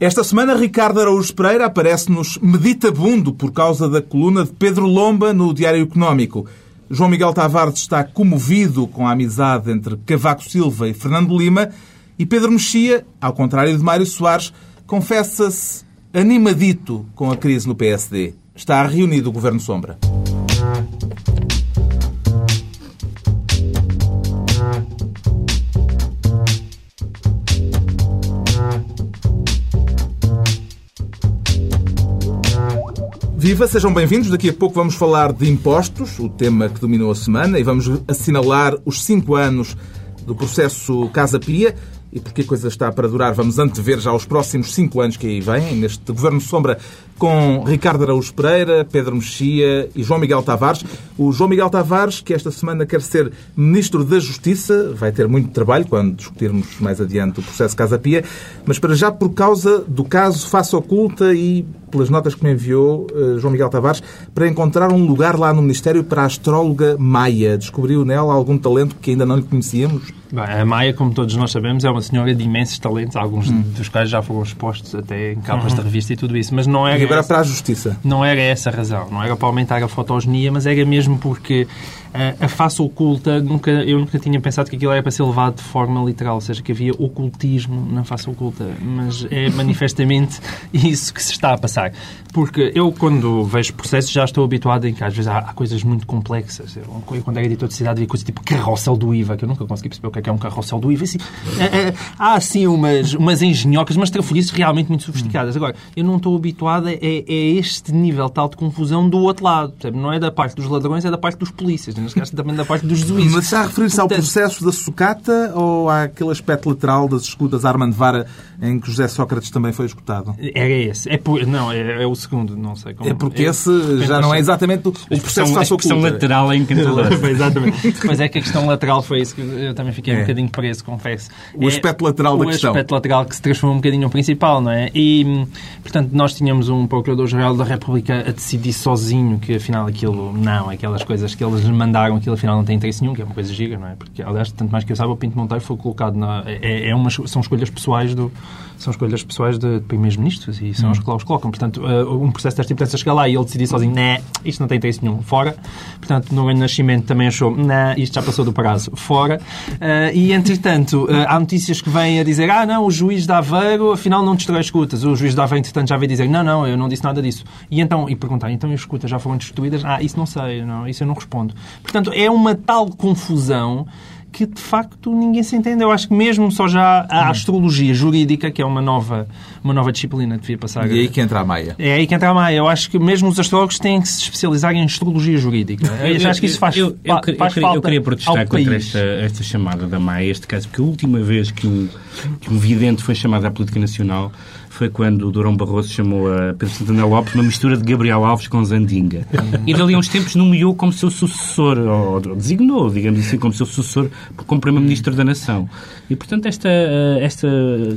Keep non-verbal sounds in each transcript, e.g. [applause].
Esta semana, Ricardo Araújo Pereira aparece-nos meditabundo por causa da coluna de Pedro Lomba no Diário Económico. João Miguel Tavares está comovido com a amizade entre Cavaco Silva e Fernando Lima e Pedro Mexia, ao contrário de Mário Soares, confessa-se animadito com a crise no PSD. Está reunido o Governo Sombra. Viva, sejam bem-vindos. Daqui a pouco vamos falar de impostos, o tema que dominou a semana, e vamos assinalar os cinco anos do processo Casa Pia. E porque a coisa está para durar, vamos antever já os próximos cinco anos que aí vêm, neste Governo Sombra, com Ricardo Araújo Pereira, Pedro Mexia e João Miguel Tavares. O João Miguel Tavares, que esta semana quer ser Ministro da Justiça, vai ter muito trabalho quando discutirmos mais adiante o processo Casa Pia, mas para já por causa do caso Face Oculta e pelas notas que me enviou uh, João Miguel Tavares, para encontrar um lugar lá no Ministério para a astróloga Maia. Descobriu nela algum talento que ainda não lhe conhecíamos? Bem, a Maia, como todos nós sabemos, é uma senhora de imensos talentos, alguns hum. dos quais já foram expostos até em capas uhum. de revista e tudo isso, mas não era... Agora essa, para a Justiça. Não era essa a razão, não era para aumentar a fotogenia, mas era mesmo porque a face oculta, nunca, eu nunca tinha pensado que aquilo era para ser levado de forma literal, ou seja, que havia ocultismo na face oculta, mas é [laughs] manifestamente isso que se está a passar. Porque eu, quando vejo processos, já estou habituado em que às vezes há, há coisas muito complexas. Eu, quando era editor de cidade, havia coisas tipo carrossel do IVA, que eu nunca consegui perceber o que é, que é um carrossel do IVA. Assim, é, é, há, assim, umas, umas engenhocas, mas traforices realmente muito sofisticadas. Agora, eu não estou habituado a, a, a este nível tal de confusão do outro lado. Não é da parte dos ladrões, é da parte dos polícias neste caso também da parte dos juízes. Mas está a referir-se ao processo da sucata ou àquele aspecto lateral das escutas Armand Vara em que José Sócrates também foi escutado? Era esse. É por... Não, é, é, o segundo, não sei como. É porque é, esse já não é exatamente o, processo face A questão lateral é encantadora. [laughs] exatamente. Mas é que a questão lateral foi isso que eu também fiquei é. um bocadinho preso, confesso. O é aspecto lateral da questão. O aspecto lateral que se transformou um bocadinho no principal, não é? E, portanto, nós tínhamos um Procurador-Geral da República a decidir sozinho que afinal aquilo não, aquelas coisas que eles mandaram, aquilo afinal não tem interesse nenhum, que é uma coisa giga, não é? Porque, aliás, tanto mais que eu saiba, o Pinto Monteiro foi colocado na... É, é são escolhas pessoais do são escolhas pessoais de, de primeiros ministros e são os que lá os colocam. Portanto, uh, um processo desta importância chegar lá e ele decidir sozinho, né, isto não tem interesse nenhum, fora. Portanto, no Nascimento também achou, né, isto já passou do prazo, fora. Uh, e, entretanto, uh, há notícias que vêm a dizer, ah, não, o juiz de Aveiro afinal não destrói escutas. O juiz de Aveiro, entretanto, já veio dizer, não, não, eu não disse nada disso. E então, e perguntar, então as escutas já foram destruídas? Ah, isso não sei, não, isso eu não respondo. Portanto, é uma tal confusão que de facto ninguém se entende. Eu acho que mesmo só já a hum. astrologia jurídica, que é uma nova, uma nova disciplina que devia passar. E é aí que entra a Maia. É aí que entra a Maia. Eu acho que mesmo os astrólogos têm que se especializar em astrologia jurídica. Eu, eu acho que isso faz, eu, eu, eu, faz falta. Eu queria protestar contra esta, esta chamada da Maia, este caso, porque a última vez que um, que um vidente foi chamado à política nacional foi quando o Durão Barroso chamou a Pedro Santana Lopes uma mistura de Gabriel Alves com Zandinga. E dali a uns tempos nomeou como seu sucessor, ou designou, digamos assim, como seu sucessor como Primeiro-Ministro da Nação. E, portanto, esta, esta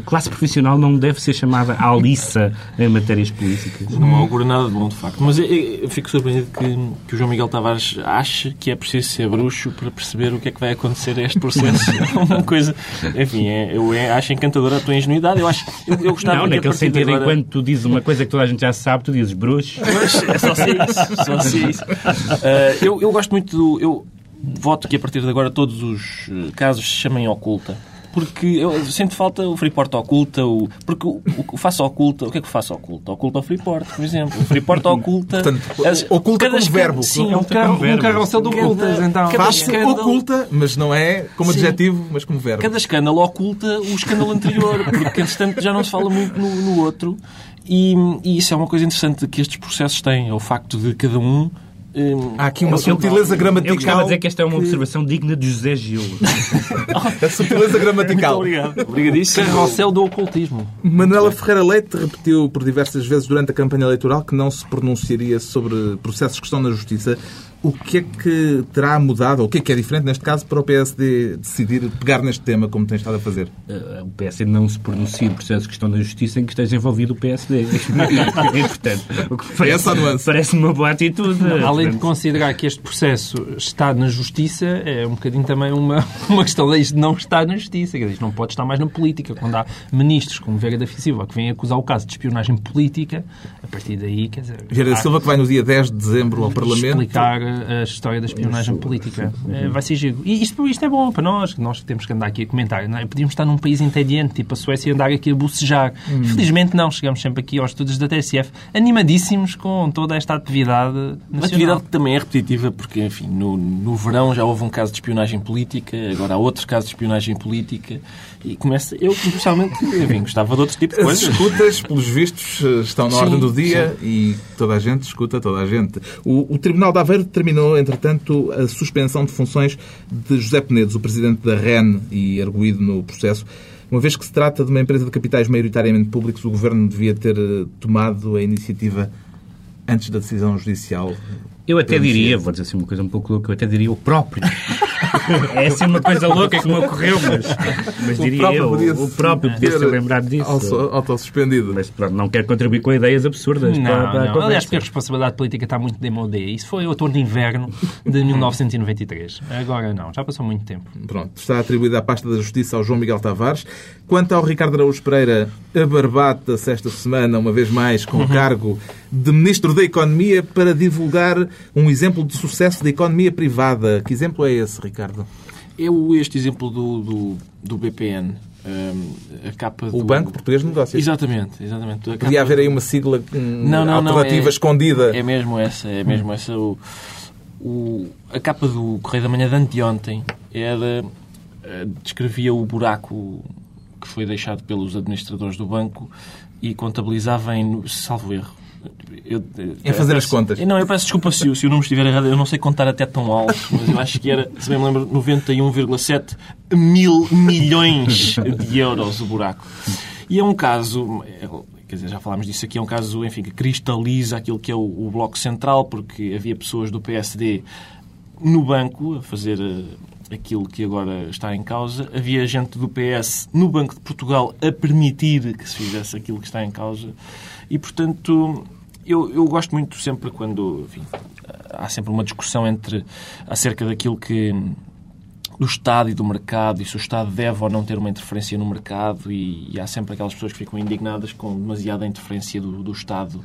classe profissional não deve ser chamada Alissa em matérias políticas. Não augura nada de bom, de facto. Mas eu, eu fico surpreendido que, que o João Miguel Tavares ache que é preciso ser bruxo para perceber o que é que vai acontecer a este processo. [laughs] É uma coisa... Enfim, é, eu é, acho encantadora a tua ingenuidade. Eu acho... Eu, eu gostava não, naquele sentido, agora... enquanto tu dizes uma coisa que toda a gente já sabe, tu dizes bruxo. Mas é só ser isso. Só ser isso. Uh, eu, eu gosto muito do... Eu voto que a partir de agora todos os eh, casos se chamem oculta porque eu sinto falta o Freeport oculta, o, porque o, o faço oculta, o que é que faço oculta? Oculta o Freeport, por exemplo. O Freeport oculta. Portanto, as, oculta como verbo. Sim, um, carro, um carrossel de ocultas. Então, escândalo, oculta, mas não é como adjetivo, mas como verbo. Cada escândalo oculta o escândalo anterior, porque entretanto já não se fala muito no, no outro. E, e isso é uma coisa interessante que estes processos têm, é o facto de cada um Hum, Há aqui uma sutileza gramatical. Eu gostava de dizer que esta é uma observação que... digna de José Gil. [laughs] a sutileza gramatical. Muito obrigado. Obrigadíssimo. Carrossel do ocultismo. Manuela Ferreira Leite repetiu por diversas vezes durante a campanha eleitoral que não se pronunciaria sobre processos que estão na Justiça. O que é que terá mudado, ou o que é que é diferente neste caso para o PSD decidir pegar neste tema como tem estado a fazer? Uh, o PSD não se pronuncia em processos que estão na justiça em que esteja envolvido o PSD. [laughs] e, portanto, o que parece, parece uma boa atitude. Não, além de considerar que este processo está na justiça, é um bocadinho também uma, [laughs] uma questão de não estar na justiça. Quer dizer, não pode estar mais na política. Quando há ministros como Vera da Silva que vêm acusar o caso de espionagem política, a partir daí, quer dizer... Vera da Silva que vai no dia 10 de dezembro ao Parlamento... Explicar a história da espionagem política. É, vai ser giro. E isto, isto é bom para nós, nós temos que andar aqui a comentar. Não é? Podíamos estar num país entediante, tipo a Suécia, e andar aqui a bocejar. Hum. Felizmente não, chegamos sempre aqui aos estudos da TSF, animadíssimos com toda esta atividade nacional. Uma atividade que também é repetitiva, porque, enfim, no, no verão já houve um caso de espionagem política, agora há outro caso de espionagem política, e começa... Eu, especialmente, enfim, gostava de outro tipo de coisas. As escutas, pelos vistos, estão na sim, ordem do dia sim. e toda a gente escuta toda a gente. O, o Tribunal de Aveiro determinou, entretanto, a suspensão de funções de José Penedos, o presidente da REN e arguído no processo. Uma vez que se trata de uma empresa de capitais maioritariamente públicos, o Governo devia ter eh, tomado a iniciativa antes da decisão judicial eu até diria, vou dizer assim uma coisa um pouco louca, eu até diria o próprio. [laughs] é assim uma coisa louca que me ocorreu, mas, mas o diria eu, o próprio podia ser lembrado disso. Autossuspendido. Mas pronto, não quero contribuir com ideias absurdas. Não, para, para não. Aliás, porque a responsabilidade política está muito demodé. Isso foi o outono de inverno de [laughs] 1993. Agora não, já passou muito tempo. Pronto, está atribuída a pasta da Justiça ao João Miguel Tavares. Quanto ao Ricardo Araújo Pereira, abarbata-se esta semana, uma vez mais, com o cargo de Ministro da Economia para divulgar um exemplo de sucesso da economia privada. Que exemplo é esse, Ricardo? Eu, este exemplo do, do, do BPN, um, a capa o Banco Português de Negócios. Exatamente, exatamente. A Podia haver aí uma sigla um, não, não, alternativa não, é, escondida. É mesmo essa, é mesmo hum. essa. O, o, a capa do Correio da Manhã de anteontem era, eh, descrevia o buraco que foi deixado pelos administradores do banco e contabilizava em, salvo erro, eu, em fazer as contas. Não, eu peço desculpa se, se o número estiver errado. Eu não sei contar até tão alto, mas eu acho que era, se bem me lembro, 91,7 mil milhões de euros o buraco. E é um caso, quer dizer, já falámos disso aqui, é um caso, enfim, que cristaliza aquilo que é o, o Bloco Central, porque havia pessoas do PSD no banco a fazer eh, aquilo que agora está em causa. Havia gente do PS no Banco de Portugal a permitir que se fizesse aquilo que está em causa. E, portanto, eu, eu gosto muito sempre quando enfim, há sempre uma discussão entre acerca daquilo que do Estado e do mercado e se o Estado deve ou não ter uma interferência no mercado e, e há sempre aquelas pessoas que ficam indignadas com demasiada interferência do, do Estado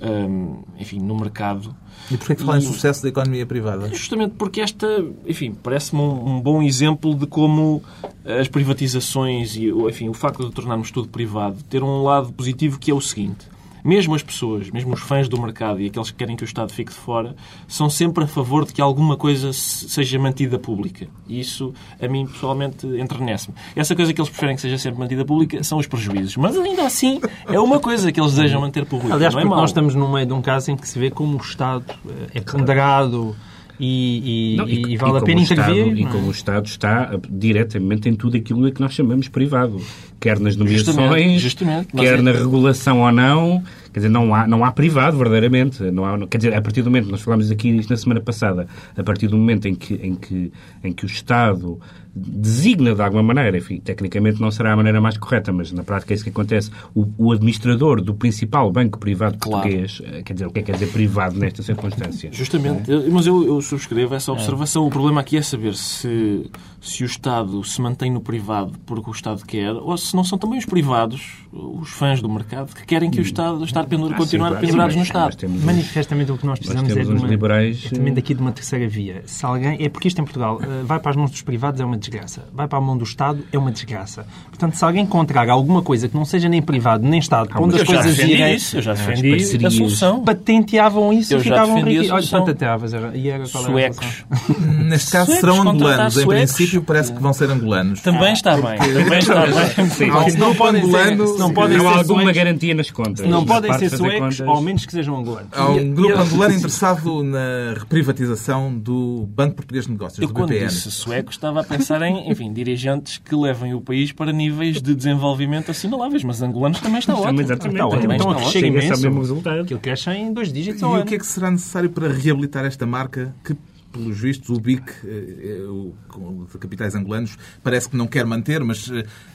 um, enfim, no mercado. E porquê que fala em sucesso da economia privada? Justamente porque esta, enfim, parece-me um, um, bom exemplo de como as privatizações e enfim, o facto de tornarmos tudo privado ter um lado positivo que é o seguinte mesmo as pessoas, mesmo os fãs do mercado e aqueles que querem que o Estado fique de fora, são sempre a favor de que alguma coisa seja mantida pública. E isso, a mim, pessoalmente, enternece-me. Essa coisa que eles preferem que seja sempre mantida pública são os prejuízos. Mas, ainda assim, é uma coisa que eles desejam manter pública. Aliás, não é porque nós estamos no meio de um caso em que se vê como o Estado eh, é ponderado e, e, não, e, e vale a pena intervir. E como o Estado está diretamente em tudo aquilo a que nós chamamos privado. Quer nas nomeações, justamente, justamente. quer é... na regulação ou não. Quer dizer, não há, não há privado, verdadeiramente. Não há, quer dizer, a partir do momento, nós falámos aqui isto na semana passada, a partir do momento em que, em que, em que o Estado designa de alguma maneira, enfim, tecnicamente não será a maneira mais correta, mas na prática é isso que acontece. O, o administrador do principal banco privado claro. português, eh, quer dizer, o que é que quer dizer privado nesta circunstância? Justamente, é? mas eu, eu, subscrevo essa observação. É. O problema aqui é saber se, se o Estado se mantém no privado porque o Estado quer, ou se não são também os privados, os fãs do mercado, que querem que o hum. Estado, o Estado pendura, ah, continuar sim, pendurados no Estado. Manifestamente o que nós precisamos é, de uma, liberais... é também daqui de uma terceira via. Se alguém, é porque isto em Portugal eh, vai para as mãos dos privados é uma desgraça. Vai para a mão do Estado, é uma desgraça. Portanto, se alguém encontrar alguma coisa que não seja nem privado nem Estado, ah, onde as coisas irem... Isso, eu já defendi a solução. Patenteavam isso eu e ficavam ricos. Olha, patenteavas. E era Suecos. [laughs] Neste caso suecos, serão angolanos. Em princípio, parece que vão ser angolanos. Também está bem. Também está [laughs] bem. Não podem ser... Não podem ser alguma garantia nas contas. Não podem ser suecos, ao menos que sejam angolanos. Há um grupo angolano interessado na reprivatização do Banco Português de Negócios, do BPN. Eu quando disse sueco estava a pensar pensar em, enfim, dirigentes que levem o país para níveis de desenvolvimento assinaláveis, mas angolanos também está ótimo. Exatamente. Está ótimo. Também Então, está que ótimo. chega Chega-se ao imenso. mesmo resultado. Aquilo cresce em dois dígitos E ao o ano. que é que será necessário para reabilitar esta marca que, pelos vistos, o BIC, eh, eh, de capitais angolanos, parece que não quer manter, mas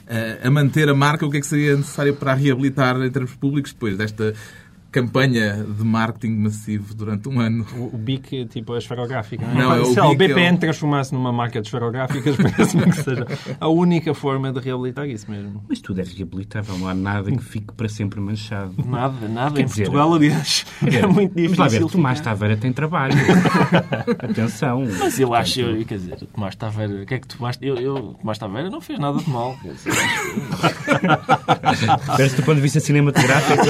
eh, a manter a marca, o que é que seria necessário para a reabilitar em termos públicos depois desta campanha de marketing massivo durante um ano? O, o BIC, tipo a esferográfica. Não, Não, é o Se lá, o é BPN o- transformasse numa marca de esferográficas, [laughs] parece-me que seja a única forma de reabilitar isso mesmo. Mas tudo é reabilitável, não há nada que fique para sempre manchado. Nada, nada. Quer em dizer, Portugal, aliás, é muito difícil. Vamos lá ver, Tomás. Taveira tem trabalho. [laughs] Atenção. Mas eu acho, eu, quer dizer, o Tomás Taveira, o que é que Tomás, eu, eu, o Tomás Taveira não fez nada de mal. Quer dizer, Parece do ponto de vista cinematográfico.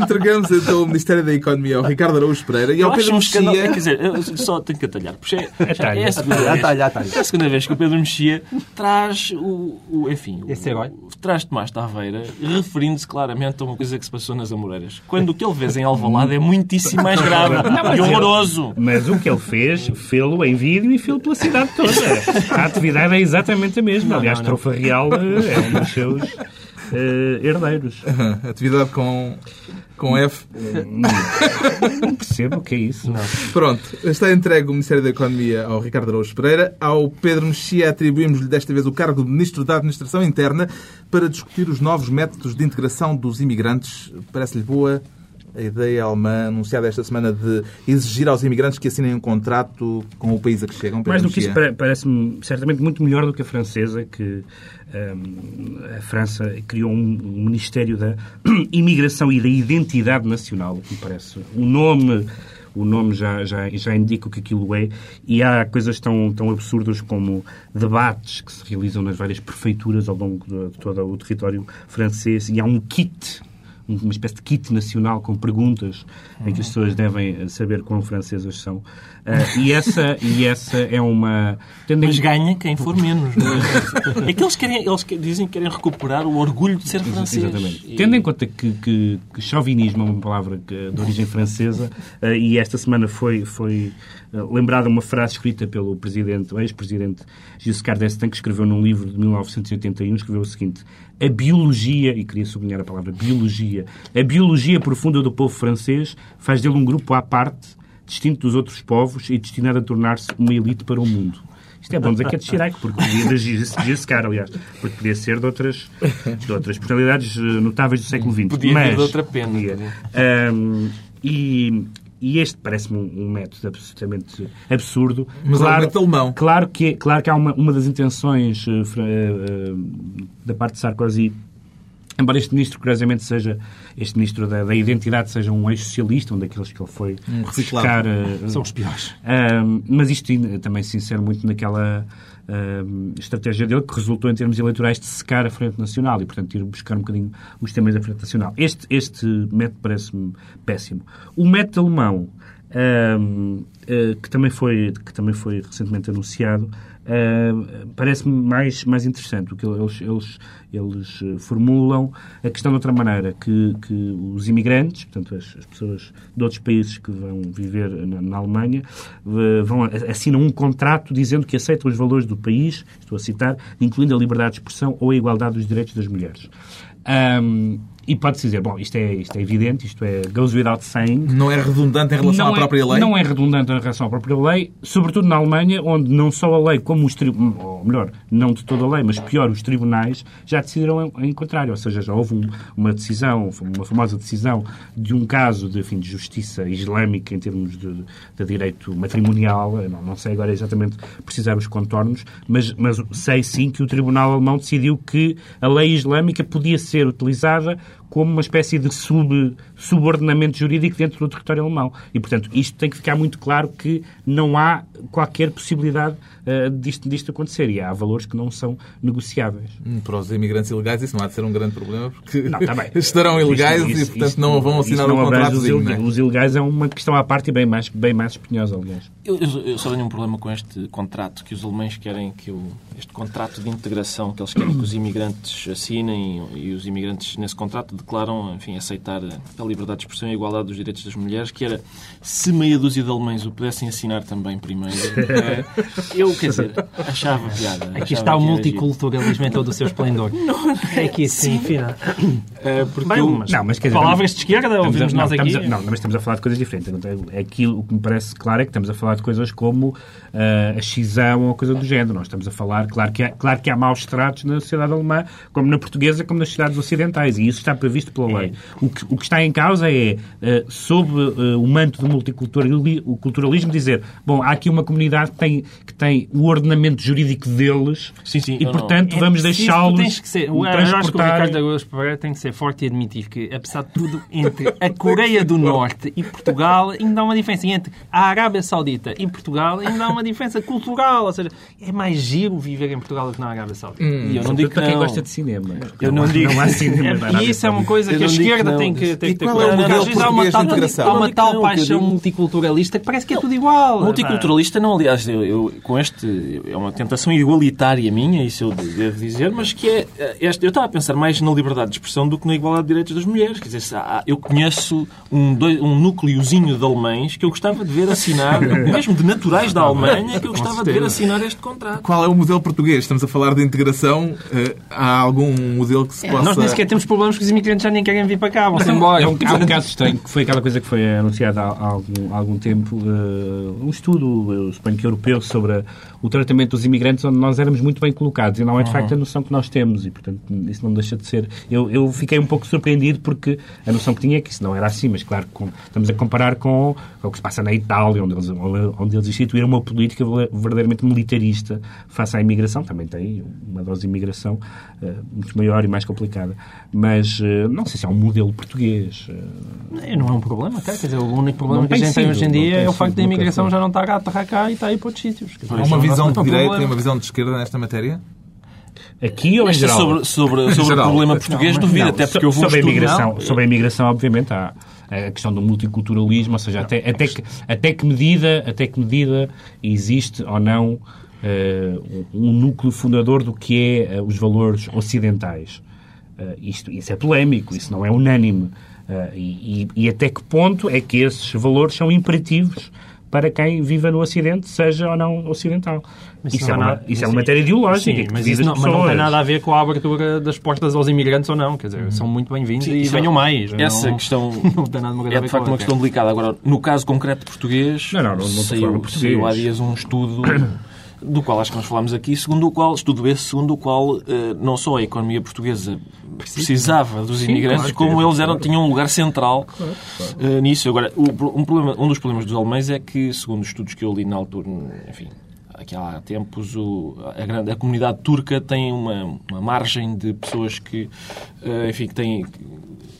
Entregamos então o Ministério da Economia ao Ricardo Araújo Pereira e eu ao Pedro um. Mexia. Quer dizer, eu só tenho que atalhar. Porque é, Atalha. é, a segunda vez, Atalha, atalha. é a segunda vez que o Pedro Mexia traz o, o enfim, o- traz Tomás Taveira referindo-se claramente a uma coisa que se passou nas Amoreiras. Quando o que ele vês em Alvalade é muitíssimo mais grave e horroroso. Mas o que ele fez, fê-lo em vídeo e fê-lo pela cidade toda. A atividade é exatamente a mesma. Aliás, não, não. Trofa Real eh, é um dos seus eh, herdeiros. Atividade com, com F. Não percebo o que é isso. Pronto, está entregue o Ministério da Economia ao Ricardo Araújo Pereira. Ao Pedro Mexia atribuímos-lhe desta vez o cargo de Ministro da Administração Interna para discutir os novos métodos de integração dos imigrantes. Parece-lhe boa a ideia alemã anunciada esta semana de exigir aos imigrantes que assinem um contrato com o país a que chegam? Mais do que isso, parece-me certamente muito melhor do que a francesa, que hum, a França criou um, Ministério da [clears throat] Imigração e da Identidade Nacional, que me parece um nome. O nome já, já, já indica o que aquilo é, e há coisas tão, tão absurdas como debates que se realizam nas várias prefeituras ao longo de, de todo o território francês, e há um kit uma espécie de kit nacional com perguntas em que as pessoas devem saber quão francesas são. Ah, e, essa, e essa é uma... tendo em- Mas ganha quem for menos. não é? É que eles, querem, eles dizem que querem recuperar o orgulho de ser francês. Exatamente. E- Tendo em conta que, que, que chauvinismo é uma palavra que- de origem francesa, eh, e esta semana foi, foi eh, lembrada uma frase escrita pelo presidente, ex-presidente Giscard d'Estaing, que escreveu num livro de 1981, escreveu o seguinte, a biologia, e queria sublinhar a palavra biologia, a biologia profunda do povo francês faz dele um grupo à parte, distinto dos outros povos e destinado a tornar-se uma elite para o mundo. Isto é bom dizer que é de Chirac, porque podia de Gis- Giscard, aliás, porque podia ser de outras, de outras personalidades eh, notáveis do século XX. Podia Mas, de outra pena. podia. Ahm, e, e este parece-me um, um método absolutamente absurdo. Mas é um método alemão. Claro que, é- claro que há uma, uma das intenções eh, eh, da parte de Sarkozy Embora este ministro, curiosamente, seja este ministro da, da identidade, seja um ex-socialista, um daqueles que ele foi Um buscar. eh, São os piores. Ahm, mas isto também se insere muito naquela ahm, estratégia dele que resultou em termos eleitorais de secar a Frente Nacional e, portanto, ir buscar um bocadinho os temas da Frente Nacional. Este, este método parece-me péssimo. O método alemão, eh, que, também foi, que também foi recentemente anunciado, ahm, parece-me mais, mais interessante, porque eles, eles, eles eh, formulam a questão de outra maneira, que, que os imigrantes, portanto, as, as pessoas de outros países que vão viver na, na Alemanha, eh, vão, assinam um contrato dizendo que aceitam os valores do país, estou a citar, incluindo a liberdade de expressão ou a igualdade dos direitos das mulheres. Ahm, e pode-se dizer, bom, isto é, isto é evidente, isto é goes without saying, Não é redundante em relação não à é- própria lei? Não é redundante em relação à própria lei, sobretudo na Alemanha, onde não só a lei, como os tribunais, ou melhor, não de toda a lei, mas pior, os tribunais já decidiram em, em contrário. Ou seja, já houve um- uma decisão, uma famosa decisão de um caso de, enfim, de justiça islâmica em termos de, de direito matrimonial. Não, não sei agora exatamente precisar os contornos, mas, mas sei sim que o Tribunal Alemão decidiu que a lei islâmica podia ser utilizada como uma espécie de sub, subordinamento jurídico dentro do território alemão. E, portanto, isto tem que ficar muito claro que não há qualquer possibilidade eh, disto, disto acontecer. E há valores que não são negociáveis. Hum, Para os imigrantes ilegais isso não há de ser um grande problema, porque Não, tá [laughs] estarão ilegais Isto- e, isto- portanto, não vão assinar não um contrato. Os, ilegais, os ilegais é uma questão à parte e bem mais, bem mais espinhosa, aliás. Eu, eu- eu só tenho um problema com este contrato que os alemães querem que o, este contrato de integração que eles querem que os imigrantes assinem e os imigrantes nesse contrato declaram, enfim, aceitar a liberdade de expressão e a igualdade dos direitos das mulheres, que era se meia dúzia de alemães o pudessem assinar também primeiro. É, [laughs] eu, quer dizer, achava piada. Aqui está o multiculturalismo em todo o seu esplendor. [laughs] Não, é aqui sim, fina. É, porque Bem, mas, não, mas quer dizer, palavras de esquerda ouvimos nós aqui. A, não, mas estamos a falar de coisas diferentes. Aquilo que me parece claro é que estamos a falar de coisas como uh, a cisão ou coisa do género. Nós estamos a falar, claro que, há, claro que há maus tratos na sociedade alemã, como na portuguesa, como nas sociedades ocidentais, e isso está previsto pela lei. É. O, que, o que está em causa é, uh, sob uh, o manto do multiculturalismo, dizer, bom, há aqui uma comunidade que tem, que tem o ordenamento jurídico deles sim, sim, e, portanto, não. É vamos deixá-los tens que ser, o, Eu acho que o Ricardo Araújo Pereira tem que ser forte e admitir que, apesar de tudo, entre a Coreia do Norte e Portugal ainda há uma diferença. Entre a Arábia Saudita e Portugal ainda há uma diferença cultural. Ou seja, é mais giro viver em Portugal do que na Arábia Saudita. Hum, e eu não digo para quem gosta de cinema. Eu não, não digo. Não há cinema [laughs] é, e isso é uma coisa que a esquerda que tem que, tem que ter cuidado. É Às vezes há uma tal, há uma tal paixão multiculturalista que parece que é tudo igual. Multiculturalista não, aliás, eu, eu, com este é uma tentação igualitária minha, isso eu devo dizer, mas que é este, eu estava a pensar mais na liberdade de expressão do que na igualdade de direitos das mulheres. Quer dizer, eu conheço um, dois, um núcleozinho de alemães que eu gostava de ver assinar, [laughs] mesmo de naturais da Alemanha, que eu gostava de ver assinar este contrato. Qual é o modelo português? Estamos a falar de integração. Eh, há algum modelo que se possa... Nós nem sequer temos problemas que os imigrantes já nem querem vir para cá, vão-se embora. Há um, há um caso estranho, que foi aquela coisa que foi anunciada há, algum, há algum tempo, uh, um estudo, eu suponho que europeu, sobre a, o tratamento dos imigrantes, onde nós éramos muito bem colocados. E não é, de facto, a noção que nós temos. E, portanto, isso não deixa de ser... Eu, eu fiquei um pouco surpreendido porque a noção que tinha é que isso não era assim, mas, claro, com, estamos a comparar com, com o que se passa na Itália, onde eles, onde eles instituíram uma política verdadeiramente militarista face à imigração. Também tem uma dose de imigração uh, muito maior e mais complicada. Mas uh, não sei se é um modelo português. Uh... Não é um problema. Quer dizer, o único problema não que a gente sido, tem hoje em dia é o facto da imigração já não estar a aterrar cá e está aí para outros sítios. Há uma visão de direita e uma visão de esquerda nesta matéria? Aqui ou em geral? Sobre, sobre, sobre o problema português, duvido, até porque eu vou sobre a imigração, Sobre a imigração, obviamente, há a questão do multiculturalismo, ou seja, até, até, que, até, que medida, até que medida existe ou não uh, um núcleo fundador do que é uh, os valores ocidentais. Uh, isto, isso é polémico, isso não é unânime. E, e, e até que ponto é que esses valores são imperativos para quem viva no Ocidente, seja ou não ocidental. Mas isso, é uma, nada, isso é uma matéria ideológica. Sim, mas, isso não, mas não tem nada a ver com a abertura das portas aos imigrantes ou não. Quer dizer, são muito bem-vindos e venham mais. Essa não, questão [laughs] não tem nada é de facto uma questão delicada. Agora, no caso concreto português, não, não, não, não saiu, português. saiu há dias um estudo [coughs] do qual acho que nós falamos aqui, segundo o qual, estudo esse, segundo o qual eh, não só a economia portuguesa precisava dos Sim, imigrantes, claro, como eles eram, tinham um lugar central claro, claro. Uh, nisso. Agora, um, problema, um dos problemas dos alemães é que, segundo os estudos que eu li na altura, enfim, aqui há tempos, o, a, grande, a comunidade turca tem uma, uma margem de pessoas que, uh, enfim, que têm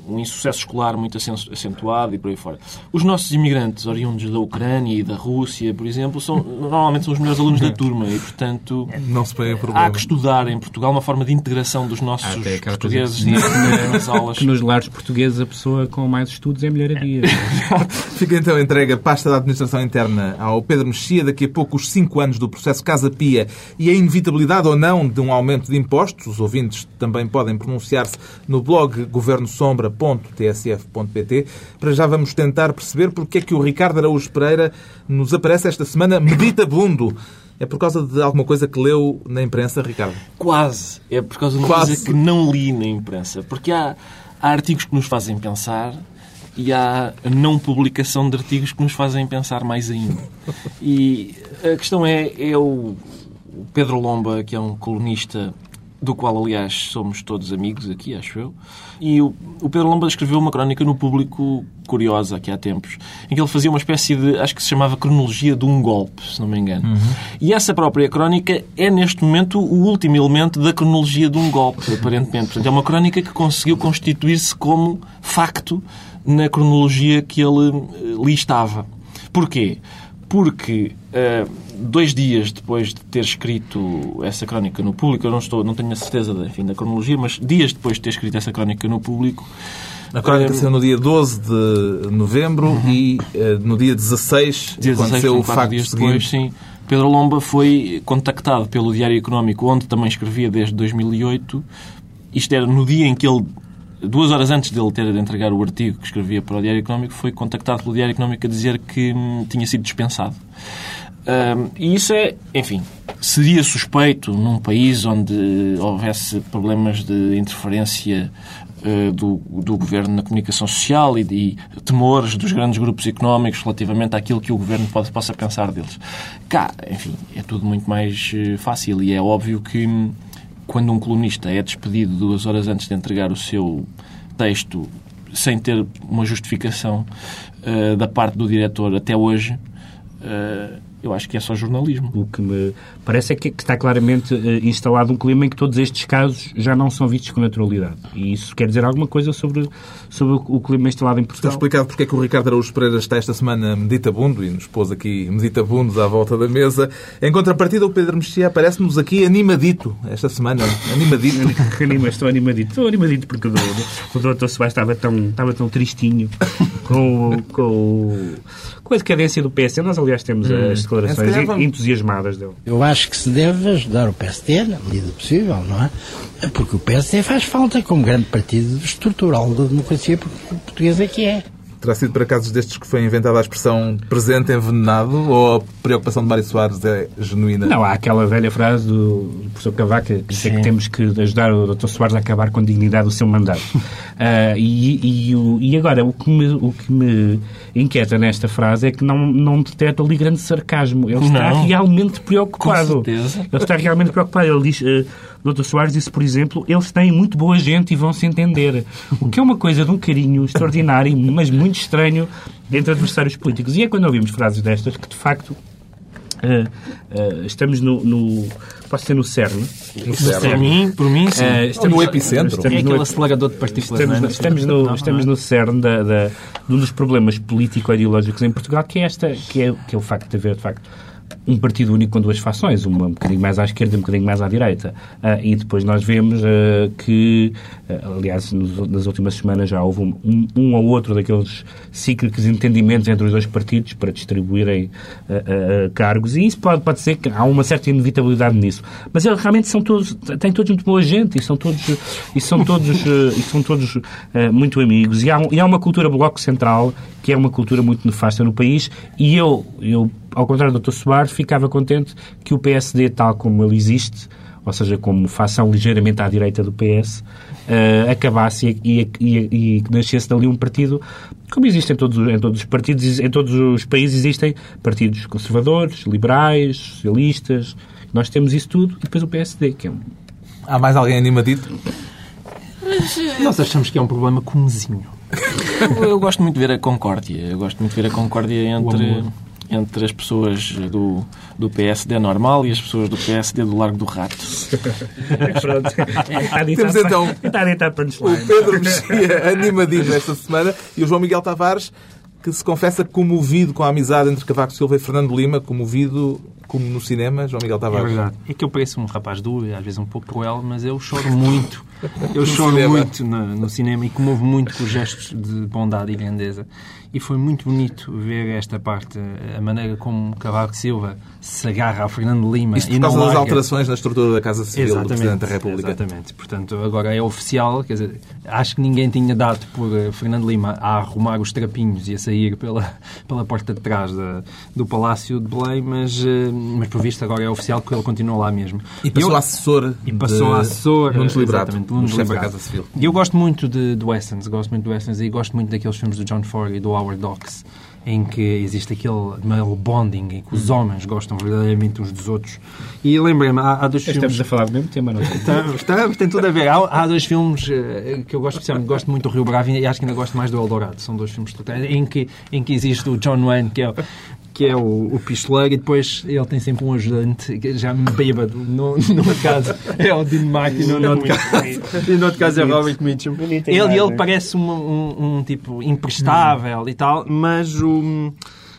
um insucesso escolar muito acentuado e por aí fora. Os nossos imigrantes oriundos da Ucrânia e da Rússia, por exemplo, são, normalmente são os melhores alunos da [laughs] turma e, portanto, não se há que estudar em Portugal uma forma de integração dos nossos portugueses nas [laughs] aulas. Que nos lares portugueses a pessoa com mais estudos é melhoraria. [laughs] Fica então entregue a pasta da Administração Interna ao Pedro Mexia. Daqui a pouco os cinco anos do processo Casa Pia e a inevitabilidade ou não de um aumento de impostos. Os ouvintes também podem pronunciar-se no blog Governo Sombra tsf.pt. Para já vamos tentar perceber porque é que o Ricardo Araújo Pereira nos aparece esta semana meditabundo. É por causa de alguma coisa que leu na imprensa, Ricardo? Quase. É por causa de uma Quase. coisa que não li na imprensa. Porque há, há artigos que nos fazem pensar e há a não publicação de artigos que nos fazem pensar mais ainda. E a questão é, é o Pedro Lomba, que é um colunista do qual, aliás, somos todos amigos aqui, acho eu. E o, o Pedro Lomba escreveu uma crónica no público curiosa, aqui há tempos, em que ele fazia uma espécie de, acho que se chamava cronologia de um golpe, se não me engano. Uhum. E essa própria crónica é, neste momento, o último elemento da cronologia de um golpe, aparentemente. Portanto, é uma crónica que conseguiu constituir-se como facto na cronologia que ele eh, listava. Porquê? Porque uh, dois dias depois de ter escrito essa crónica no público, eu não, estou, não tenho a certeza da, enfim, da cronologia, mas dias depois de ter escrito essa crónica no público. A crónica saiu no dia 12 de novembro uhum. e uh, no dia 16 dia aconteceu 16, o facto dias depois, sim. Pedro Lomba foi contactado pelo Diário Económico, onde também escrevia desde 2008. Isto era no dia em que ele duas horas antes dele ter de entregar o artigo que escrevia para o Diário Económico, foi contactado pelo Diário Económico a dizer que hum, tinha sido dispensado. Um, e isso é, enfim, seria suspeito num país onde houvesse problemas de interferência uh, do, do governo na comunicação social e de temores dos grandes grupos económicos relativamente àquilo que o governo pode, possa pensar deles. Cá, enfim, é tudo muito mais uh, fácil e é óbvio que hum, quando um colunista é despedido duas horas antes de entregar o seu texto sem ter uma justificação uh, da parte do diretor até hoje, eu acho que é só jornalismo. O que me parece é que está claramente uh, instalado um clima em que todos estes casos já não são vistos com naturalidade. E isso quer dizer alguma coisa sobre, sobre o clima instalado em Portugal. Está explicado porque é que o Ricardo Araújo Pereira está esta semana meditabundo e nos pôs aqui meditabundos à volta da mesa. Em contrapartida, o Pedro Mexia aparece-nos aqui animadito esta semana. Animadito. [laughs] Anima, estou animadito. Estou animadito porque o, o doutor Soares estava tão, estava tão tristinho com, com, com a decadência do PS. Nós, aliás, temos hum. as declarações entusiasmadas dele. Eu acho que se deve ajudar o PSD na medida possível, não é? Porque o PSD faz falta como grande partido estrutural da democracia portuguesa que é. Terá sido para casos destes que foi inventada a expressão presente envenenado ou a preocupação de Mário Soares é genuína? Não, há aquela velha frase do professor Cavaca que diz que temos que ajudar o Dr. Soares a acabar com a dignidade do seu mandato. uh, [laughs] e, e, e, agora, o que, me, o que me inquieta nesta frase é que não, não detecta ali grande sarcasmo. Ele está não. realmente preocupado. Com certeza. Ele está realmente preocupado. Ele diz... Uh, Dr. Soares disse, por exemplo, eles têm muito boa gente e vão se entender. O que é uma coisa de um carinho extraordinário, mas muito estranho entre adversários políticos. E é quando ouvimos frases destas que, de facto, Uh, uh, estamos no, no. Posso ser no CERN? No CERN. Por mim, por mim sim. Uh, estamos, no epicentro. Estamos é aquele no, acelerador de partículas. Estamos, no, estamos, no, não, estamos no CERN da, da, de um dos problemas político-ideológicos em Portugal, que é, esta, que é, que é o facto de haver, de facto, um partido único com duas fações, uma um bocadinho mais à esquerda e um bocadinho mais à direita. Uh, e depois nós vemos uh, que, uh, aliás, nos, nas últimas semanas já houve um, um, ou outro daqueles cíclicos entendimentos entre os dois partidos para distribuírem cargos, e isso pode, pode ser que há uma certa inevitabilidade nisso. Mas eles realmente são todos, têm todos muito boa gente e são todos, e são todos, e são todos muito amigos. E há, e há uma cultura bloco central que é uma cultura muito nefasta no país, e eu, eu ao contrário do Dr. Soares, ficava contente que o PSD, tal como ele existe, ou seja, como fação ligeiramente à direita do PS, uh, eh, acabasse e, e, e, nascesse dali um partido, como existe em todos, em todos os partidos, em todos os países existem partidos conservadores, liberais, socialistas, nós temos isso tudo, e depois o PSD, que é um... Há mais alguém animadito? Nós achamos que é um problema comezinho. Eu, eu gosto muito de ver a concórdia. Eu gosto muito de ver a concórdia entre entre as pessoas do, do PSD normal e as pessoas do PSD do Largo do Rato. [laughs] Pronto. Temos então o Pedro Mexia animadinho esta semana e o João Miguel Tavares que se confessa comovido com a amizade entre Cavaco Silva e Fernando Lima, comovido como no cinema, João Miguel Tavares. É verdade. É que eu pareço um rapaz duro, às vezes um pouco cruel, mas eu choro muito. [laughs] Eu choro cinema. muito no, no, cinema e comovo muito com os gestos de bondade e grandeza. E foi muito bonito ver esta parte, a maneira como Cavaco Silva se agarra ao Fernando Lima. Isto por causa das alterações na estrutura da Casa Civil exatamente, do Presidente da República. Exatamente. Portanto, agora é oficial, quer dizer, acho que ninguém tinha dado por eh, Fernando Lima a arrumar os trapinhos e a sair pela, pela porta de trás da, do Palácio de Belém, mas, eh, mas por visto agora é oficial que ele continua lá mesmo. E passou eu, a assessor. E passou a assessor. Nunes Liberato, Nunes Liberato. Casa Civil. E eu gosto muito de, de westerns, gosto muito de westerns e gosto muito daqueles filmes do John Ford e do Howard Hawks em que existe aquele male bonding, em que os homens gostam verdadeiramente uns dos outros. E lembrem-me, há, há, dois Estamos filmes... a falar do mesmo tema, não é? Estamos, estamos, tem tudo a ver. Há, há dois filmes uh, que eu gosto especialmente, gosto muito do Rio Bravo e acho que ainda gosto mais do Eldorado. São dois filmes em que, em que existe o John Wayne, que é que é o, o pistoleiro, e depois ele tem sempre um ajudante, já bêbado, no, no caso é o Dean Martin, no, no, outro, caso, e no outro caso é o Robert Mitchum. Ele, ele parece um, um, um, tipo imprestável e tal, mas o Uh,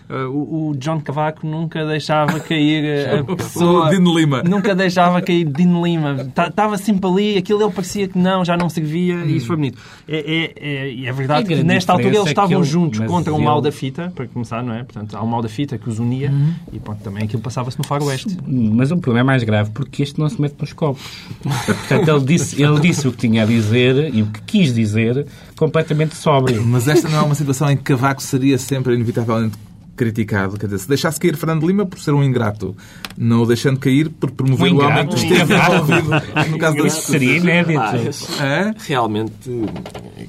o, o John Cavaco nunca deixava cair a [laughs] pessoa. O Dino Lima. Nunca deixava cair Dino Lima. Estava sempre ali, aquilo ele parecia que não, já não servia e isso foi bonito. É, é, é, é verdade A que nesta altura eles é estavam ele- juntos mas contra o ele- mal da fita, para começar, não é? Portanto, há o mal da fita que os unia e pronto, também aquilo passava-se no faroeste. Mas o problema é mais grave porque este não se mete nos copos. Portanto, ele disse, ele disse o que tinha a dizer e o que quis dizer completamente sóbrio. Mas esta não é uma situação em que Cavaco seria sempre inevitavelmente criticado. Quer dizer, se deixasse cair Fernando Lima por ser um ingrato, não o deixando cair por promover Um o homem ingrato? que esteve envolvido no caso das Isso seria inédito. Ah? Realmente,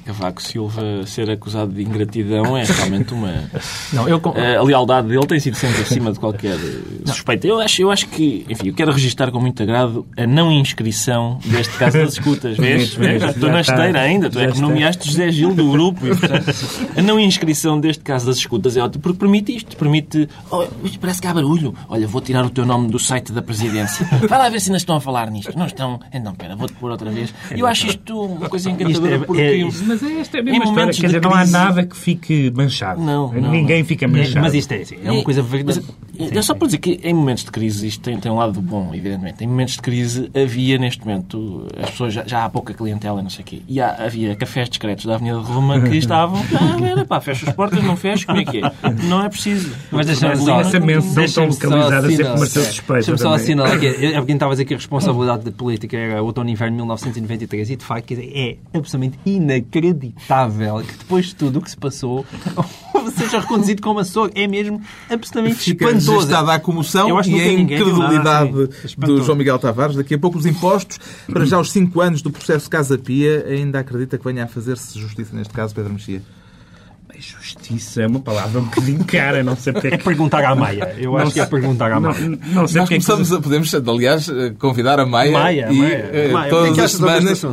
Cavaco Silva ser acusado de ingratidão é realmente uma. [laughs] Não, eu, A lealdade dele tem sido sempre acima de qualquer suspeita. Eu acho, eu acho que, enfim, eu quero registrar com muito agrado a não inscrição deste caso das escutas. Vês? Estou na esteira ainda. Tu é que nomeaste José Gil do grupo. E, portanto, a não inscrição deste caso das escutas é ótimo porque permite isto. Permite. Oh, isto parece que há barulho. Olha, vou tirar o teu nome do site da presidência. [laughs] Vai lá ver se ainda estão a falar nisto. Não estão. Então, pera, vou-te pôr outra vez. Eu acho isto uma coisa encantadora Isto é- porque. é- Mas é esta é a mesma história. Quer de dizer, não há crise- nada que fique manchado. Não, não, Ninguém fica manchado. mas isto é assim, é uma coisa verdade. Mas, é só para dizer que em momentos de crise, isto tem, tem um lado bom, evidentemente. Em momentos de crise havia neste momento, as pessoas já, já há pouca clientela, não sei o quê. E há- havia cafés discretos da Avenida de Roma que estavam, [laughs] ah, era, pá, fecha as portas, não fecha, como é que é? Não é preciso. Mas deixa-me Portanto, só- Essa menção tão localizada sempre assinalar- pareceu suspeita. Deixa-me só assinalar que é, alguém estava a dizer que a responsabilidade da política era outono e inverno de 1993 e de facto é absolutamente inacreditável que depois de tudo o que se passou [laughs] seja reconduzido como açougue. É mesmo absolutamente Fica espantoso. registada a comoção e a incredulidade assim. do. João Miguel Tavares. Daqui a pouco os impostos. Para já os 5 anos do processo Casa Pia, ainda acredita que venha a fazer-se justiça neste caso, Pedro Mexia? Justiça é uma palavra um bocadinho cara, não sei porque É perguntar à Maia. Eu acho que é perguntar à Não, Maia. não sei Nós porque é que começamos a, podemos, aliás, convidar a Maia, Maia, e Maia. eh, Maia, é todas as semanas?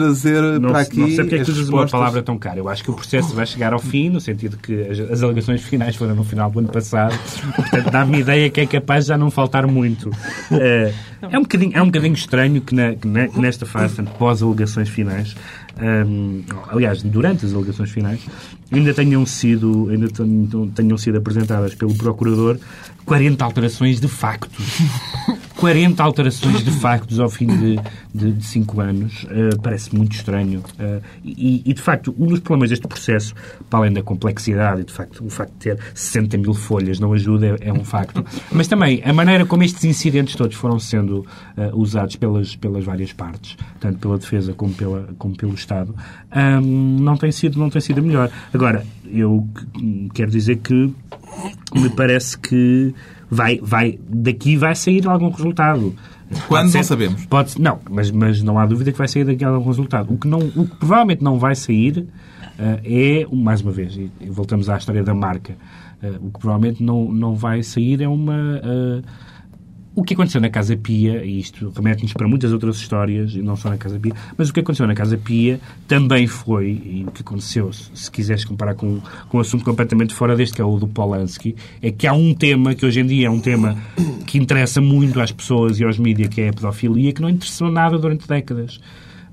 Trazer Não, para não aqui sei porque é que tu dizes uma respostas. palavra tão cara. Eu acho que o processo vai chegar ao fim, no sentido que as, as alegações finais foram no final do ano passado. Portanto, dá-me ideia que é capaz de já não faltar muito. Eh, é, um bocadinho, é um bocadinho estranho que, na- que ne- que nesta fase, pós-alegações finais, ehm, aliás, durante as alegações finais, ainda tenham sido, ainda tenham sido apresentadas pelo Procurador 40 alterações de facto. 40 alterações de factos ao fim de, de, de cinco anos eh, parece muito estranho. Eh, e, e, de facto, um dos problemas deste processo, para além da complexidade, e de facto, o facto de ter 60 mil folhas não ajuda, é, é um facto, mas também a maneira como estes incidentes todos foram sendo eh, usados pelas, pelas várias partes, tanto pela defesa como, pela, como pelo Estado, ahm, não, tem sido, não tem sido melhor. Agora, eu que- quero dizer que me parece que vai, vai, daqui vai sair algum resultado. Quando Pode não ser- sabemos. Pode, não, mas, mas não há dúvida que vai sair daqui algum resultado. O que, não, o que provavelmente não vai sair eh, é, mais uma vez, e, voltamos à história da marca, eh, o que provavelmente não, não vai sair é uma. eh, o que aconteceu na Casa Pia, e isto remete-nos para muitas outras histórias, e não só na Casa Pia, mas o que aconteceu na Casa Pia também foi, e o que aconteceu, se, se quiseres comparar com, com um assunto completamente fora deste, que é o do Polanski, é que há um tema que hoje em dia é um tema que interessa muito às pessoas e aos mídias, que é a pedofilia, que não interessou nada durante décadas.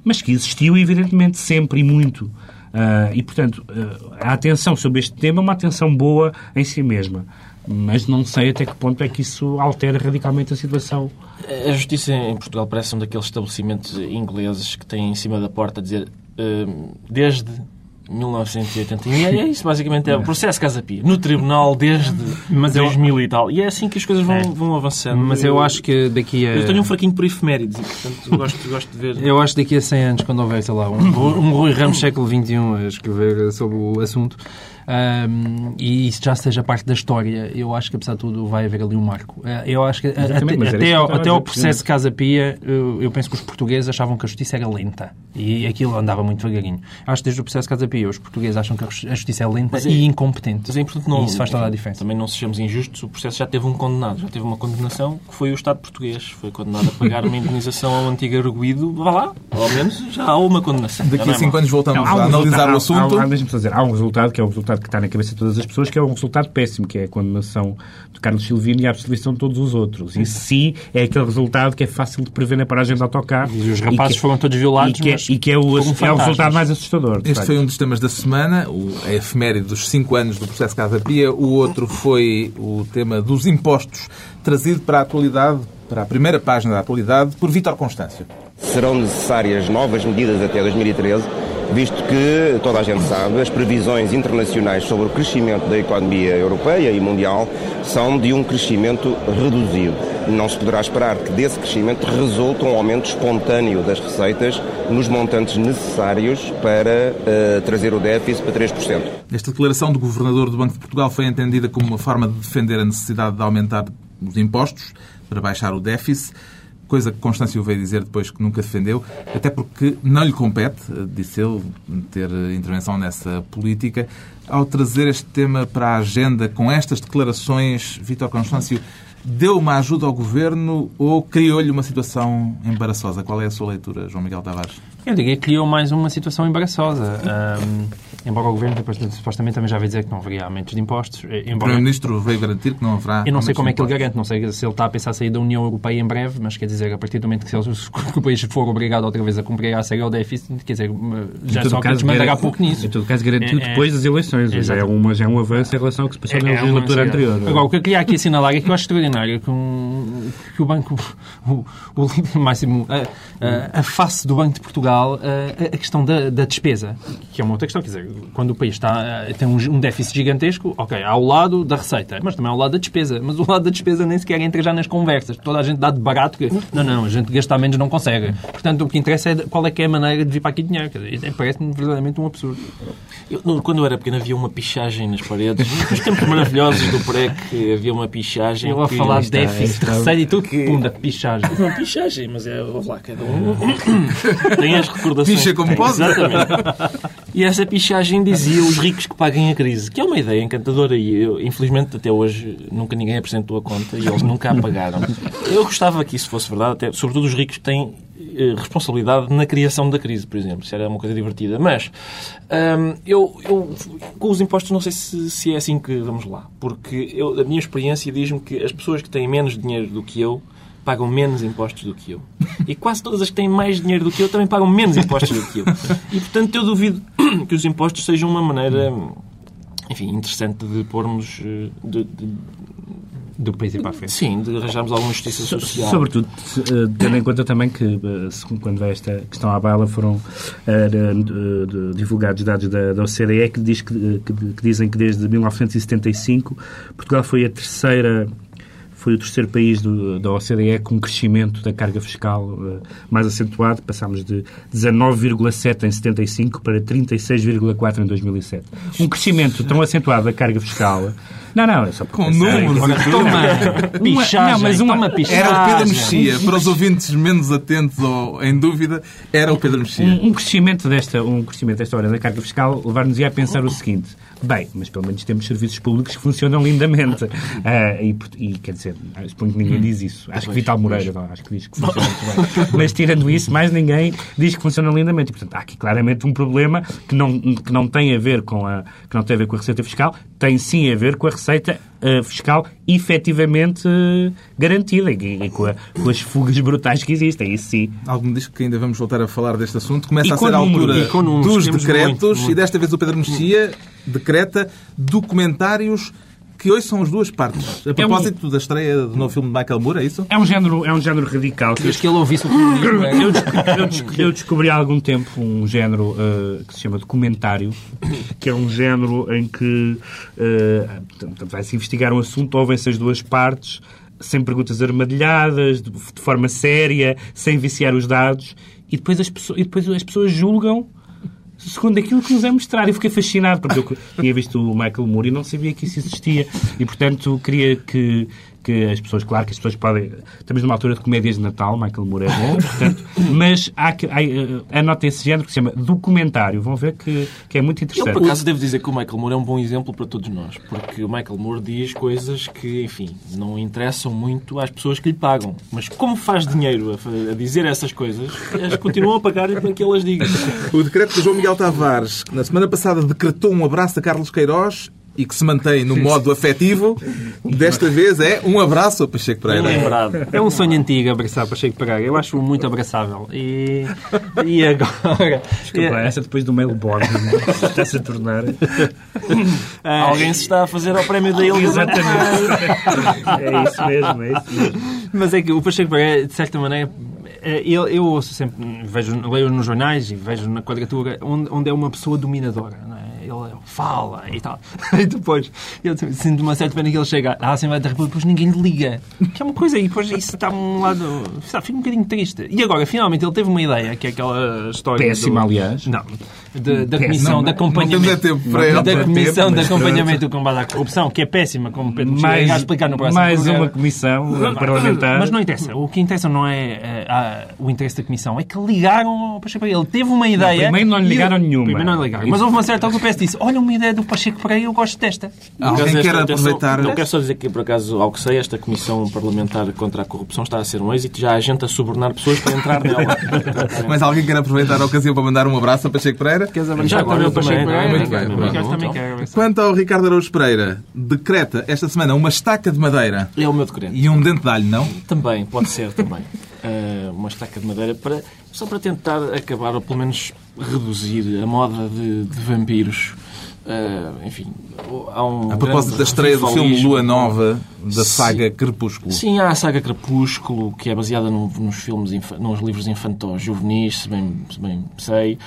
Mas que existiu, evidentemente, sempre e muito. Ah, e, portanto, ah, a atenção sobre este tema é uma atenção boa em si mesma. Mas não sei até que ponto é que isso altera radicalmente a situação. A justiça em Portugal parece um daqueles estabelecimentos ingleses que tem em cima da porta a dizer hum, desde 1981. E é isso, basicamente, é o processo Casa Pia. No tribunal desde Mas eu- 2000 e tal. E é assim que as coisas vão, É. vão avançando. Mas eu acho que daqui a... Eu tenho um fraquinho por efemérides e, portanto, gosto, gosto de ver. Eu acho que daqui a 100 anos, quando houver, sei lá, um, um Rui Ramos século XXI a escrever sobre o assunto, ahm, e isso já seja parte da história, eu acho que, apesar de tudo, vai haver ali um marco. Eh, Eu acho que a- Exatamente, até, até, ao, até ao processo Casa Pia, eu, eu penso que os portugueses achavam que a justiça era lenta. E aquilo andava muito devagarinho. Acho que desde o processo Casa Pia, os portugueses acham que a jus- a justiça é lenta Mas é- e incompetente. Mas é importante não. E isso faz toda a enfim, diferença. Também não sejamos injustos, o processo já teve um condenado, já teve uma condenação que foi o Estado português. Foi condenado a pagar uma indenização ao antigo arguído. Vá lá, ao menos já há uma condenação. Daqui a é 5 mau. anos voltamos Há a um analisar resultado- o há- assunto. há- só dizer, há um resultado que é o resultado que está na cabeça de todas as pessoas, que é um resultado péssimo, que é a condenação de Carlos Silvino e a absolvição de todos os outros. Isso sim é aquele resultado que é fácil de prever na paragem de autocarro. E os rapazes que- foram todos violados, e que, é- mas e que é, o, é o resultado mais assustador. de Este facto. foi um dos temas da semana, a efeméride dos 5 anos do processo Casa Pia. O outro foi o tema dos impostos, trazido para a atualidade, para a primeira página da atualidade, por Vítor Constâncio. Serão necessárias novas medidas até 2013 visto que, toda a gente sabe, as previsões internacionais sobre o crescimento da economia europeia e mundial são de um crescimento reduzido. Não se poderá esperar que desse crescimento resulte um aumento espontâneo das receitas nos montantes necessários para uh, trazer o déficit para 3%. Esta declaração do Governador do Banco de Portugal foi entendida como uma forma de defender a necessidade de aumentar os impostos para baixar o déficit coisa que Constâncio veio dizer depois que nunca defendeu, até porque não lhe compete, disse ele, ter intervenção nessa política. Ao trazer este tema para a agenda com estas declarações, Vítor Constâncio deu uma ajuda ao governo ou criou-lhe uma situação embaraçosa? Qual é a sua leitura, João Miguel Tavares? Eu diria que criou mais uma situação embaraçosa. Um, embora o Governo depois, supostamente também já veio dizer que não haveria aumentos de impostos. Eh, embora... O Primeiro-Ministro veio garantir que não haverá Eu não sei como é que ele garante, não sei se ele está a pensar sair da União Europeia em breve, mas quer dizer, a partir do momento que, ele, que o país for obrigado outra vez a cumprir a série ao déficit, quer dizer, já só que desmandará pouco nisso. Em todo caso, garantiu é, é, depois das eleições. Já é, uma, já é um avanço em relação ao que se passou é, na é legislatura anterior. Agora, o que eu queria aqui assinalar é que eu acho extraordinário que, um, que o Banco, o, o máximo, a, a, a, face do Banco de Portugal, a, a questão da, da, despesa, que é uma outra questão. Quer dizer, quando o país está, tem um, um, déficit gigantesco, ok, há o lado da receita, mas também há o lado da despesa. Mas o lado da despesa nem sequer entra já nas conversas. Toda a gente dá de barato que, não, não, a gente gastar menos não consegue. Portanto, o que interessa é qual é que é a maneira de vir para aqui dinheiro. Parece-me verdadeiramente um absurdo. Eu, quando eu era pequeno havia uma pichagem nas paredes. Nos tempos maravilhosos do PREC havia uma pichagem. Eu a que... falar de déficit, receita e tudo, que... pum, pichagem. Uma pichagem, mas é, lá, cada um tem as recordações. Picha como pode. Exatamente. E essa pichagem dizia os ricos que paguem a crise, que é uma ideia encantadora e eu, infelizmente até hoje nunca ninguém apresentou a conta e eles nunca a pagaram. Eu gostava que isso fosse verdade, até, sobretudo os ricos que têm eh, responsabilidade na criação da crise, por exemplo. Isso era uma coisa divertida. Mas hum, eu, eu, com os impostos, não sei se, se é assim que vamos lá. Porque eu, a minha experiência diz-me que as pessoas que têm menos dinheiro do que eu pagam menos impostos do que eu. E quase todas as que têm mais dinheiro do que eu também pagam menos impostos do que eu. E, portanto, eu duvido [coughs] que os impostos sejam uma maneira, enfim, interessante de pormos... Eh, de, de, do país ir para a frente. Sim, de arranjarmos alguma justiça social. Sobretudo, eh, tendo em conta também que, eh, quando vai esta questão à baila, foram divulgados dados da, da OCDE que, diz que, que, que, dizem que desde 1975 Portugal foi a terceira foi o terceiro país do, da OCDE com um crescimento da carga fiscal uh, mais acentuado. Passámos de 19,7 em 75 para 36,4 em 2007. Um crescimento tão acentuado da carga fiscal não, não, é só com números. Toma pichagem, não, mas uma pichagem. Era o Pedro Mexia. Para os ouvintes menos atentos ou em dúvida, era o Pedro Mexia. Um, um crescimento desta, um crescimento desta hora da carga fiscal levar-nos a pensar o seguinte. Bem, mas pelo menos temos serviços públicos que funcionam lindamente. Uh, [laughs] e, e, quer dizer, suponho que ninguém diz isso. Acho que Vital Moreira não, acho que diz que funciona muito bem. [laughs] Mas tirando isso, mais ninguém diz que funciona lindamente. E, portanto, há aqui claramente um problema que não, que não tem a ver com a, que não tem a ver com a receita fiscal, tem sim a ver com a receita uh, fiscal efetivamente uh, garantida e, e com, a, com, as fugas brutais que existem. Isso sim. Algo me diz que ainda vamos voltar a falar deste assunto. Começa e a ser a altura dos decretos muito, muito. e desta vez o Pedro Mexia decreta documentários que hoje são as duas partes. A propósito é um... da estreia do novo filme de Michael Moore, é isso? É um género, é um género radical. Querias que ele ouvisse o comunismo. [coughs] eu, descobri, eu, descobri há algum tempo um género uh, que se chama documentário, que é um género em que uh, vai-se investigar um assunto, ouvem-se as duas partes, sem perguntas armadilhadas, de, de forma séria, sem viciar os dados, e depois as pessoas, e depois as pessoas julgam segundo aquilo que nos é mostrado. Eu fiquei fascinado, porque eu tinha visto o Michael Moore e não sabia que isso existia. E, portanto, queria que que as pessoas, claro que as pessoas podem. Estamos numa altura de comédias de Natal, Michael Moore é bom, portanto, [laughs] mas há que. Há, eh, anota esse género que se chama documentário. Vão ver que, que é muito interessante. Eu, por acaso, devo dizer que o Michael Moore é um bom exemplo para todos nós, porque o Michael Moore diz coisas que, enfim, não interessam muito às pessoas que lhe pagam. Mas como faz dinheiro a, a dizer essas coisas, elas continuam a pagar para que elas digam. [laughs] O decreto de João Miguel Tavares, que na semana passada decretou um abraço a Carlos Queiroz, e que se mantém no modo afetivo, desta vez é um abraço a Pacheco Pereira. Lembrado. É um sonho antigo abraçar Pacheco Pereira. Eu acho muito abraçável. E, e agora... Desculpa, essa depois do mailboard está-se a tornar... Alguém se está a fazer ao prémio da Ilha. Exatamente. [laughs] É isso mesmo, é isso mesmo. Mas é que o Pacheco Pereira, de certa maneira, é, eu, eu ouço sempre, vejo, leio nos jornais e vejo na quadratura, onde, onde é uma pessoa dominadora. Ele fala e tal. [laughs] E depois, eu sinto uma certa pena que ele chega à Assembleia da República e depois ninguém lhe liga. Que é uma coisa, e depois isso está um lado. Sabe, fica um bocadinho triste. E agora, finalmente, ele teve uma ideia, que é aquela história. Péssima, do, aliás. Não. De, da Comissão Não, de Acompanhamento. Não é tempo para ele. da Comissão tempo, de Acompanhamento do Combate à Corrupção, que é péssima, como Pedro Mais, irá explicar no próximo mais programa. uma comissão parlamentar. Mas não interessa. O que interessa não é eh, o interesse da Comissão, é que ligaram ao Pacheco Pereira. Ele teve uma ideia. primeiro não lhe ligaram nenhuma. Primeiro não ligaram. Mas houve uma certa altura que o PS disse: Olha, uma ideia do Pacheco Pereira, eu gosto desta. Alguém quer aproveitar. Não quero só dizer que, por acaso, ao que sei, esta Comissão Parlamentar contra a Corrupção está a ser um êxito. Já há gente a subornar pessoas para entrar nela. [laughs] Mas alguém quer aproveitar a ocasião para mandar um abraço a Pacheco Pereira? Queres agora? Pereira? Muito bem, O pronto. Ricardo também Então. quer abraçar. Quanto ao Ricardo Araújo Pereira, decreta esta semana uma estaca de madeira É o meu decreto. e um dente de alho, não? Também, pode ser também. Ah, [laughs] uma estaca de madeira para, só para tentar acabar, ou pelo menos reduzir a moda de, de vampiros. Ah, enfim, há um A propósito da estreia do filme. Lua Nova da Sim. saga Crepúsculo. Sim, há a saga Crepúsculo, que é baseada no- nos filmes, nos livros infantos juvenis, se bem, se bem sei.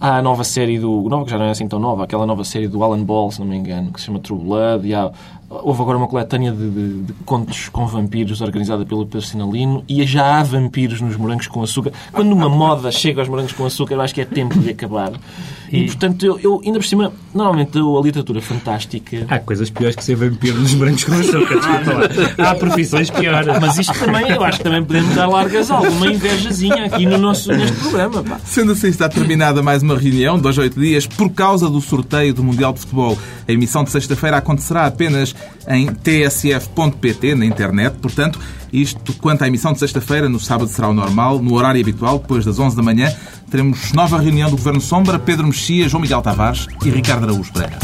Há a nova série do... Nova, que já não é assim tão nova. Aquela nova série do Alan Ball, se não me engano, que se chama True Blood. E há, houve agora uma coletânea de, de- de contos com vampiros organizada pelo Pedro Sinalino. E já há vampiros nos morangos com açúcar. Quando uma moda chega aos morangos com açúcar, eu acho que é tempo de acabar. E, portanto, eu, eu, ainda por cima, normalmente eu, a literatura fantástica... Há coisas piores que ser vampiro nos brancos com açúcar. desculpa lá. Há profissões piores. Mas isto também, eu acho que também podemos dar largas a alguma invejazinha aqui no nosso, neste programa. Pá. Sendo assim, está terminada mais uma reunião, dois a oito dias, por causa do sorteio do Mundial de Futebol. A emissão de sexta-feira acontecerá apenas em tsf.pt, na internet. Portanto, isto quanto à emissão de sexta-feira, no sábado será o normal, no horário habitual, depois das 11 da manhã, teremos nova reunião do Governo Sombra, Pedro Mexia, João Miguel Tavares e Ricardo Araújo Pereira.